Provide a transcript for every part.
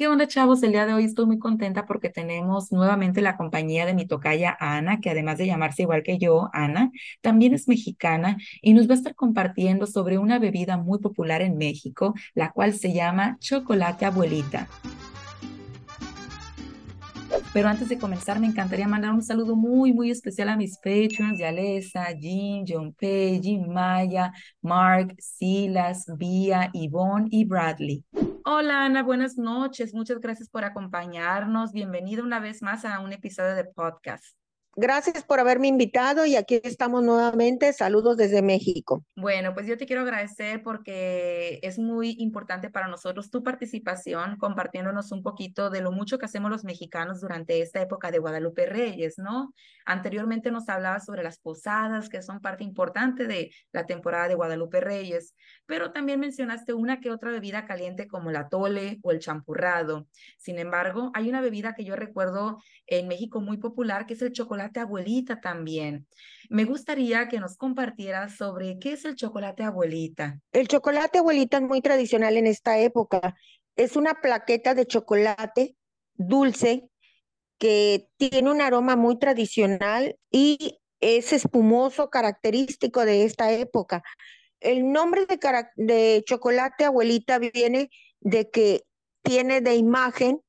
¿Qué onda, chavos? El día de hoy estoy muy contenta porque tenemos nuevamente la compañía de mi tocaya Ana, que además de llamarse igual que yo, Ana, también es mexicana y nos va a estar compartiendo sobre una bebida muy popular en México, la cual se llama chocolate abuelita. Pero antes de comenzar, me encantaría mandar un saludo muy, muy especial a mis patrons, Yalesa, Jean, John Pei, Jim Maya, Mark, Silas, Via, Yvonne y Bradley. Hola Ana, buenas noches. Muchas gracias por acompañarnos. Bienvenida una vez más a un episodio de podcast. Gracias por haberme invitado y aquí estamos nuevamente. Saludos desde México. Bueno, pues yo te quiero agradecer porque es muy importante para nosotros tu participación, compartiéndonos un poquito de lo mucho que hacemos los mexicanos durante esta época de Guadalupe Reyes, ¿no? Anteriormente nos hablaba sobre las posadas, que son parte importante de la temporada de Guadalupe Reyes, pero también mencionaste una que otra bebida caliente como la tole o el champurrado. Sin embargo, hay una bebida que yo recuerdo en México muy popular que es el chocolate chocolate abuelita también. Me gustaría que nos compartieras sobre qué es el chocolate abuelita. El chocolate abuelita es muy tradicional en esta época. Es una plaqueta de chocolate dulce que tiene un aroma muy tradicional y es espumoso, característico de esta época. El nombre de, de chocolate abuelita viene de que tiene de imagen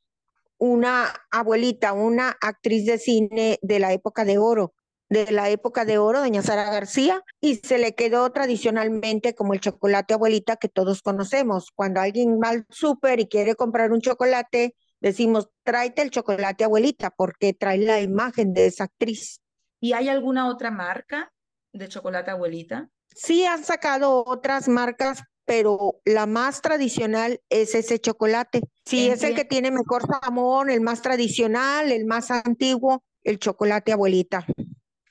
una abuelita, una actriz de cine de la época de oro, de la época de oro, doña Sara García, y se le quedó tradicionalmente como el chocolate abuelita que todos conocemos. Cuando alguien va al súper y quiere comprar un chocolate, decimos, tráete el chocolate abuelita, porque trae la imagen de esa actriz. ¿Y hay alguna otra marca de chocolate abuelita? Sí, han sacado otras marcas, pero la más tradicional es ese chocolate. Sí, es el que tiene mejor sabor, el más tradicional, el más antiguo, el chocolate abuelita.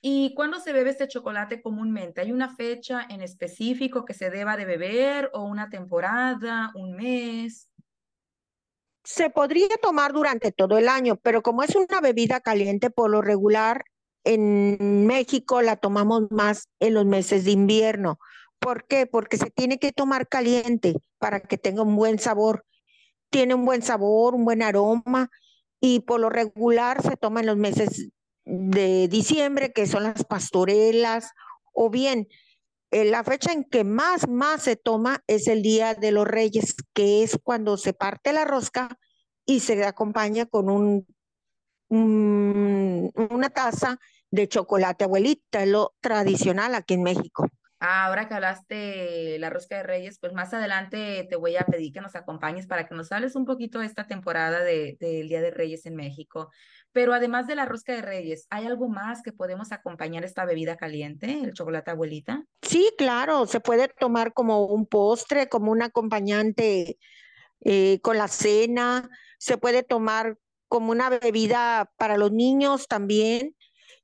¿Y cuándo se bebe este chocolate comúnmente? ¿Hay una fecha en específico que se deba de beber o una temporada, un mes? Se podría tomar durante todo el año, pero como es una bebida caliente por lo regular, en México la tomamos más en los meses de invierno ¿Por qué? Porque se tiene que tomar caliente para que tenga un buen sabor. Tiene un buen sabor, un buen aroma y por lo regular se toma en los meses de diciembre, que son las pastorelas, o bien eh, la fecha en que más, más se toma es el Día de los Reyes, que es cuando se parte la rosca y se acompaña con un, una taza de chocolate abuelita, lo tradicional aquí en México. Ah, ahora que hablaste la rosca de Reyes, pues más adelante te voy a pedir que nos acompañes para que nos hables un poquito de esta temporada del Día de Reyes en México. Pero además de la rosca de Reyes, ¿hay algo más que podemos acompañar esta bebida caliente, el chocolate abuelita? Sí, claro, se puede tomar como un postre, como un acompañante eh, con la cena, se puede tomar como una bebida para los niños también.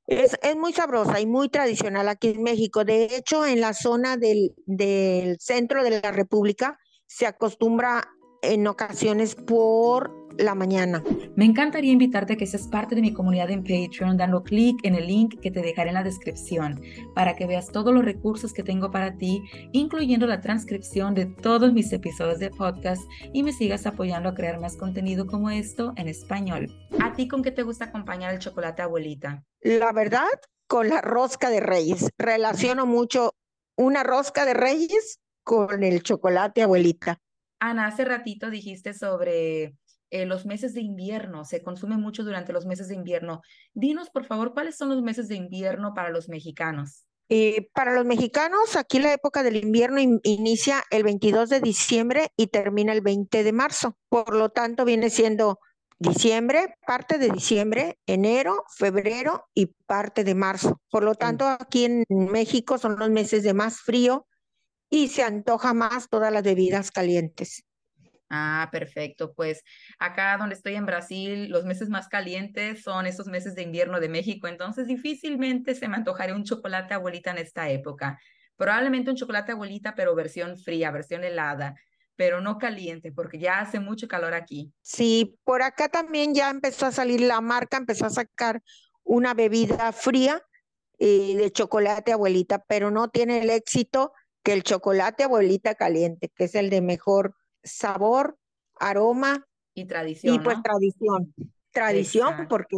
Es, muy sabrosa y muy tradicional aquí en México. De hecho, en la zona del, del centro de la República se acostumbra en ocasiones por la mañana. Me encantaría invitarte a que seas parte de mi comunidad en Patreon dando clic en el link que te dejaré en la descripción para que veas todos los recursos que tengo para ti, incluyendo la transcripción de todos mis episodios de podcast y me sigas apoyando a crear más contenido como esto en español. ¿A ti con qué te gusta acompañar el chocolate abuelita? La verdad, con la rosca de reyes. Relaciono mucho una rosca de reyes con el chocolate abuelita. Ana, hace ratito dijiste sobre eh, los meses de invierno, se consume mucho durante los meses de invierno. Dinos, por favor, ¿cuáles son los meses de invierno para los mexicanos? Eh, para los mexicanos, aquí la época del invierno inicia el 22 de diciembre y termina el 20 de marzo. Por lo tanto, viene siendo diciembre, parte de diciembre, enero, febrero y parte de marzo. Por lo tanto, aquí en México son los meses de más frío y se antoja más todas las bebidas calientes. Ah, perfecto. Pues acá donde estoy en Brasil, los meses más calientes son esos meses de invierno de México, entonces difícilmente se me antojaría un chocolate abuelita en esta época. Probablemente un chocolate abuelita, pero versión fría, versión helada, pero no caliente, porque ya hace mucho calor aquí. Sí, por acá también ya empezó a salir la marca, empezó a sacar una bebida fría eh, de chocolate abuelita, pero no tiene el éxito que el chocolate abuelita caliente, que es el de mejor sabor, aroma Y tradición. Y pues tradición, tradición, porque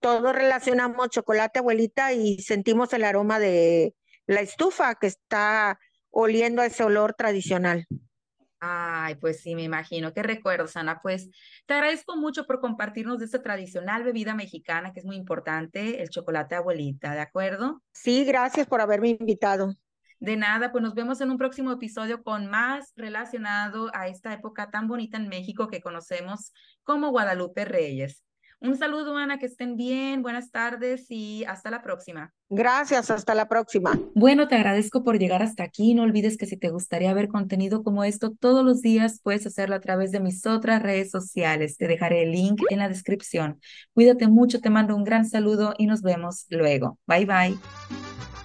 todos relacionamos chocolate abuelita y sentimos el aroma de la estufa que está oliendo a ese olor tradicional. Ay, pues sí, me imagino. Qué recuerdos, Ana. Pues te agradezco mucho por compartirnos de esta tradicional bebida mexicana que es muy importante, el chocolate abuelita, ¿de acuerdo? Sí, gracias por haberme invitado. De nada, pues nos vemos en un próximo episodio con más relacionado a esta época tan bonita en México que conocemos como Guadalupe Reyes. Un saludo, Ana, que estén bien, buenas tardes y hasta la próxima. Gracias, hasta la próxima. Bueno, te agradezco por llegar hasta aquí. No olvides que si te gustaría ver contenido como esto todos los días, puedes hacerlo a través de mis otras redes sociales. Te dejaré el link en la descripción. Cuídate mucho, te mando un gran saludo y nos vemos luego. Bye bye.